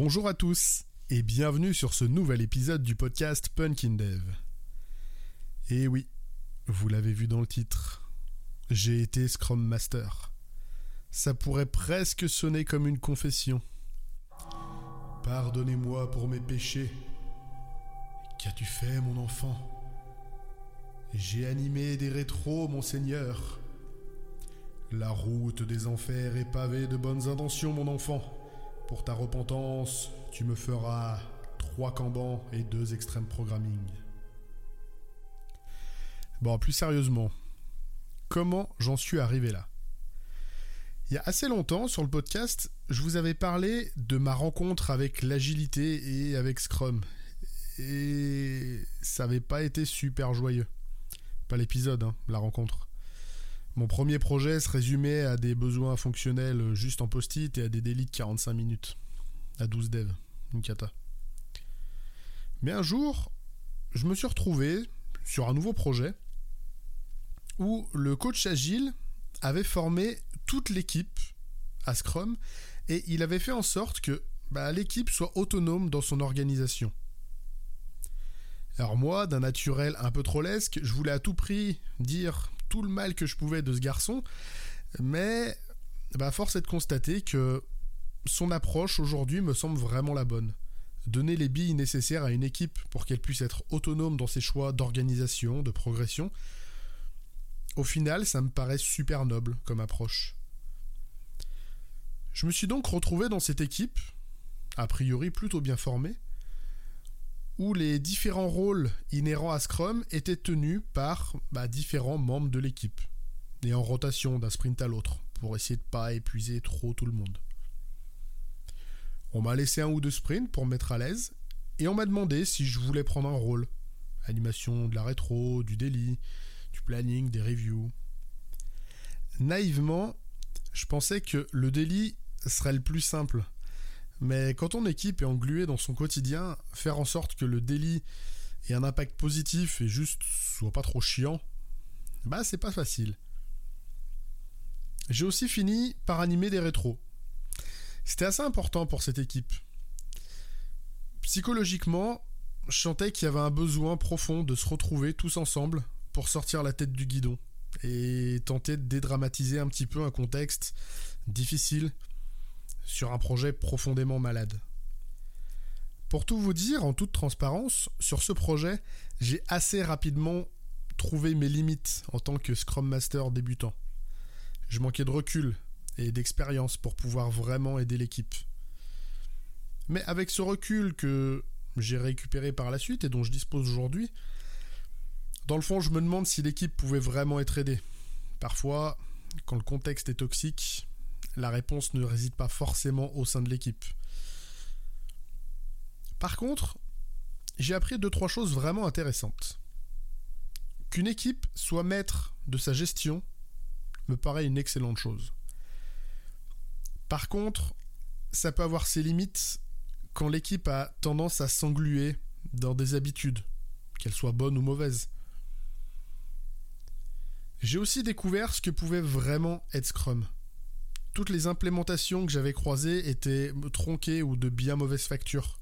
Bonjour à tous et bienvenue sur ce nouvel épisode du podcast Punkin Dev. Et oui, vous l'avez vu dans le titre, j'ai été Scrum Master. Ça pourrait presque sonner comme une confession. Pardonnez-moi pour mes péchés. Qu'as-tu fait, mon enfant? J'ai animé des rétros, mon Seigneur. La route des enfers est pavée de bonnes intentions, mon enfant. Pour ta repentance, tu me feras trois cambans et deux extrêmes programming. Bon, plus sérieusement, comment j'en suis arrivé là? Il y a assez longtemps, sur le podcast, je vous avais parlé de ma rencontre avec l'agilité et avec Scrum. Et ça n'avait pas été super joyeux. Pas l'épisode, hein, la rencontre. Mon premier projet se résumait à des besoins fonctionnels juste en post-it et à des délits de 45 minutes. À 12 devs. Une cata. Mais un jour, je me suis retrouvé sur un nouveau projet où le coach agile avait formé toute l'équipe à Scrum et il avait fait en sorte que bah, l'équipe soit autonome dans son organisation. Alors moi, d'un naturel un peu trop lesque, je voulais à tout prix dire tout le mal que je pouvais de ce garçon, mais bah, force est de constater que son approche aujourd'hui me semble vraiment la bonne. Donner les billes nécessaires à une équipe pour qu'elle puisse être autonome dans ses choix d'organisation, de progression, au final, ça me paraît super noble comme approche. Je me suis donc retrouvé dans cette équipe, a priori plutôt bien formée, où les différents rôles inhérents à Scrum étaient tenus par bah, différents membres de l'équipe, et en rotation d'un sprint à l'autre, pour essayer de pas épuiser trop tout le monde. On m'a laissé un ou deux sprints pour me mettre à l'aise, et on m'a demandé si je voulais prendre un rôle. Animation de la rétro, du daily, du planning, des reviews. Naïvement, je pensais que le daily serait le plus simple, mais quand ton équipe est engluée dans son quotidien, faire en sorte que le délit ait un impact positif et juste soit pas trop chiant, bah c'est pas facile. J'ai aussi fini par animer des rétros. C'était assez important pour cette équipe. Psychologiquement, je sentais qu'il y avait un besoin profond de se retrouver tous ensemble pour sortir la tête du guidon et tenter de dédramatiser un petit peu un contexte difficile sur un projet profondément malade. Pour tout vous dire, en toute transparence, sur ce projet, j'ai assez rapidement trouvé mes limites en tant que Scrum Master débutant. Je manquais de recul et d'expérience pour pouvoir vraiment aider l'équipe. Mais avec ce recul que j'ai récupéré par la suite et dont je dispose aujourd'hui, dans le fond, je me demande si l'équipe pouvait vraiment être aidée. Parfois, quand le contexte est toxique, la réponse ne réside pas forcément au sein de l'équipe. Par contre, j'ai appris deux trois choses vraiment intéressantes. Qu'une équipe soit maître de sa gestion me paraît une excellente chose. Par contre, ça peut avoir ses limites quand l'équipe a tendance à s'engluer dans des habitudes, qu'elles soient bonnes ou mauvaises. J'ai aussi découvert ce que pouvait vraiment être Scrum toutes les implémentations que j'avais croisées étaient tronquées ou de bien mauvaise facture.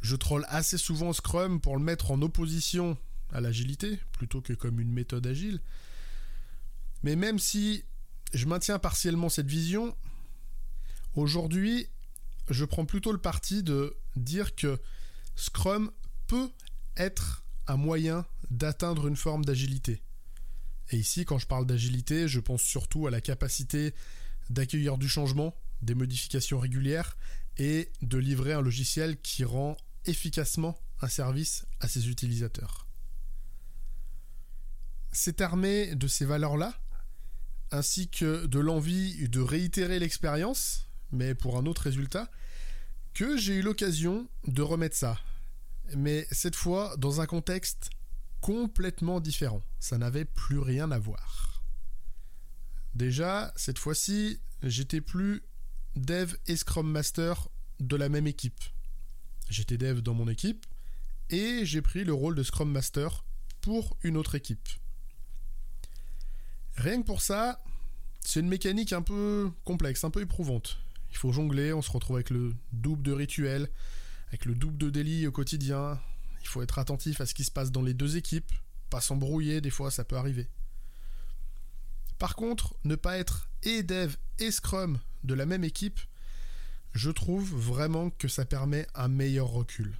Je troll assez souvent Scrum pour le mettre en opposition à l'agilité, plutôt que comme une méthode agile. Mais même si je maintiens partiellement cette vision, aujourd'hui, je prends plutôt le parti de dire que Scrum peut être un moyen d'atteindre une forme d'agilité. Et ici, quand je parle d'agilité, je pense surtout à la capacité d'accueillir du changement, des modifications régulières et de livrer un logiciel qui rend efficacement un service à ses utilisateurs. C'est armé de ces valeurs-là, ainsi que de l'envie de réitérer l'expérience, mais pour un autre résultat, que j'ai eu l'occasion de remettre ça. Mais cette fois dans un contexte complètement différent. Ça n'avait plus rien à voir. Déjà, cette fois-ci, j'étais plus dev et Scrum Master de la même équipe. J'étais dev dans mon équipe et j'ai pris le rôle de Scrum Master pour une autre équipe. Rien que pour ça, c'est une mécanique un peu complexe, un peu éprouvante. Il faut jongler, on se retrouve avec le double de rituel, avec le double de délit au quotidien. Il faut être attentif à ce qui se passe dans les deux équipes, pas s'embrouiller, des fois ça peut arriver. Par contre, ne pas être et dev et scrum de la même équipe, je trouve vraiment que ça permet un meilleur recul.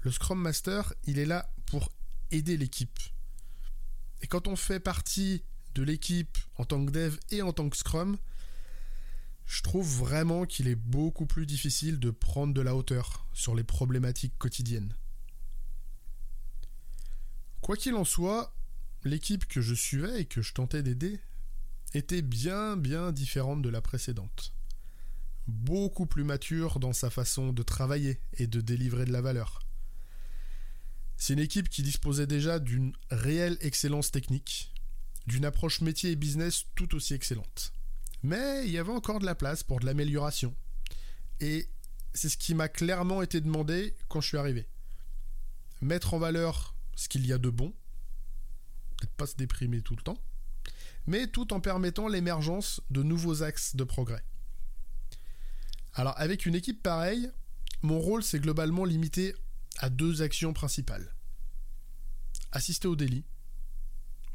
Le Scrum Master, il est là pour aider l'équipe. Et quand on fait partie de l'équipe en tant que dev et en tant que Scrum, je trouve vraiment qu'il est beaucoup plus difficile de prendre de la hauteur sur les problématiques quotidiennes. Quoi qu'il en soit, l'équipe que je suivais et que je tentais d'aider était bien bien différente de la précédente. Beaucoup plus mature dans sa façon de travailler et de délivrer de la valeur. C'est une équipe qui disposait déjà d'une réelle excellence technique, d'une approche métier et business tout aussi excellente. Mais il y avait encore de la place pour de l'amélioration. Et c'est ce qui m'a clairement été demandé quand je suis arrivé. Mettre en valeur ce qu'il y a de bon, peut-être pas se déprimer tout le temps, mais tout en permettant l'émergence de nouveaux axes de progrès. Alors avec une équipe pareille, mon rôle s'est globalement limité à deux actions principales. Assister au délit.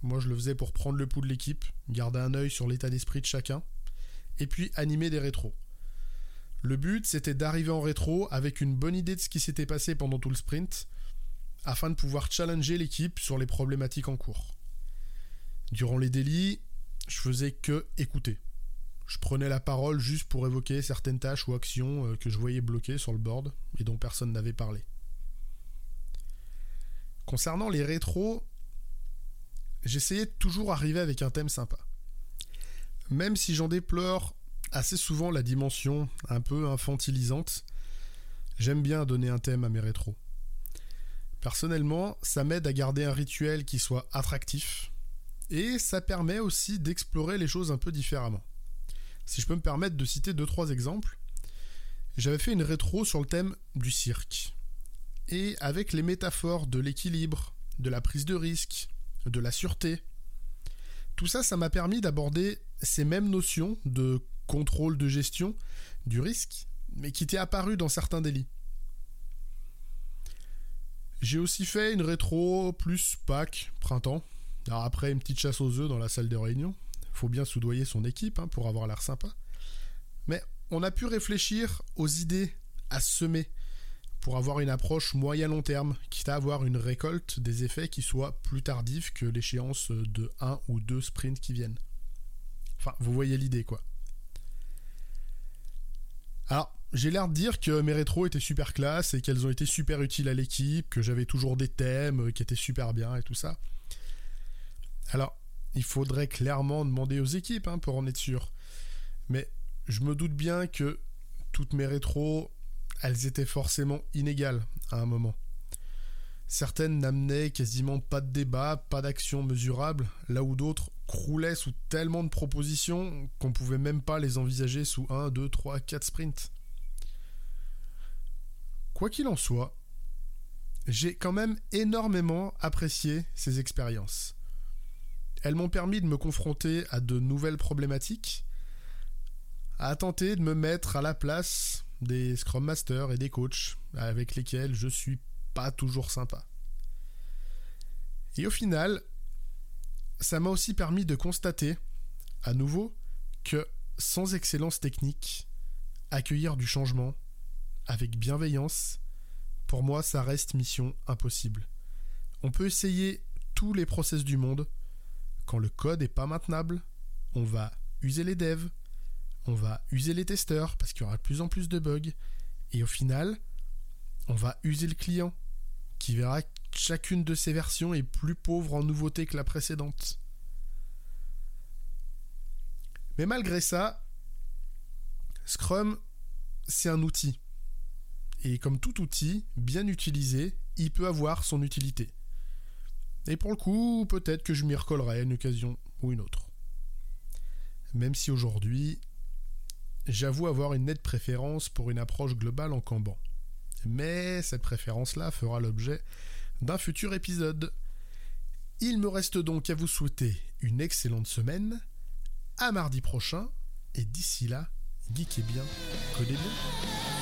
Moi, je le faisais pour prendre le pouls de l'équipe, garder un œil sur l'état d'esprit de chacun, et puis animer des rétros. Le but, c'était d'arriver en rétro avec une bonne idée de ce qui s'était passé pendant tout le sprint, afin de pouvoir challenger l'équipe sur les problématiques en cours. Durant les délits, je faisais que écouter. Je prenais la parole juste pour évoquer certaines tâches ou actions euh, que je voyais bloquées sur le board et dont personne n'avait parlé. Concernant les rétros, j'essayais toujours arriver avec un thème sympa. Même si j'en déplore assez souvent la dimension un peu infantilisante, j'aime bien donner un thème à mes rétros. Personnellement, ça m'aide à garder un rituel qui soit attractif et ça permet aussi d'explorer les choses un peu différemment. Si je peux me permettre de citer deux trois exemples, j'avais fait une rétro sur le thème du cirque et avec les métaphores de l'équilibre, de la prise de risque, de la sûreté. Tout ça, ça m'a permis d'aborder ces mêmes notions de contrôle de gestion du risque, mais qui étaient apparues dans certains délits. J'ai aussi fait une rétro plus Pâques, printemps. Après une petite chasse aux œufs dans la salle de réunion. Faut bien soudoyer son équipe hein, pour avoir l'air sympa. Mais on a pu réfléchir aux idées à semer pour avoir une approche moyen-long terme, quitte à avoir une récolte des effets qui soit plus tardive que l'échéance de un ou deux sprints qui viennent. Enfin, vous voyez l'idée quoi. Alors, j'ai l'air de dire que mes rétros étaient super classe et qu'elles ont été super utiles à l'équipe, que j'avais toujours des thèmes qui étaient super bien et tout ça. Alors, il faudrait clairement demander aux équipes hein, pour en être sûr. Mais je me doute bien que toutes mes rétros elles étaient forcément inégales à un moment. Certaines n'amenaient quasiment pas de débat, pas d'action mesurable, là où d'autres croulaient sous tellement de propositions qu'on pouvait même pas les envisager sous 1, 2, 3, 4 sprints. Quoi qu'il en soit, j'ai quand même énormément apprécié ces expériences. Elles m'ont permis de me confronter à de nouvelles problématiques, à tenter de me mettre à la place des Scrum Masters et des coachs avec lesquels je suis pas toujours sympa. Et au final, ça m'a aussi permis de constater, à nouveau, que sans excellence technique, accueillir du changement avec bienveillance, pour moi, ça reste mission impossible. On peut essayer tous les process du monde. Quand le code est pas maintenable, on va user les devs, on va user les testeurs parce qu'il y aura de plus en plus de bugs. Et au final, on va user le client qui verra que chacune de ces versions est plus pauvre en nouveautés que la précédente. Mais malgré ça, Scrum, c'est un outil. Et comme tout outil, bien utilisé, il peut avoir son utilité. Et pour le coup, peut-être que je m'y recollerai à une occasion ou une autre. Même si aujourd'hui, j'avoue avoir une nette préférence pour une approche globale en Kanban. Mais cette préférence-là fera l'objet d'un futur épisode. Il me reste donc à vous souhaiter une excellente semaine, à mardi prochain, et d'ici là, geekez bien, codez bien.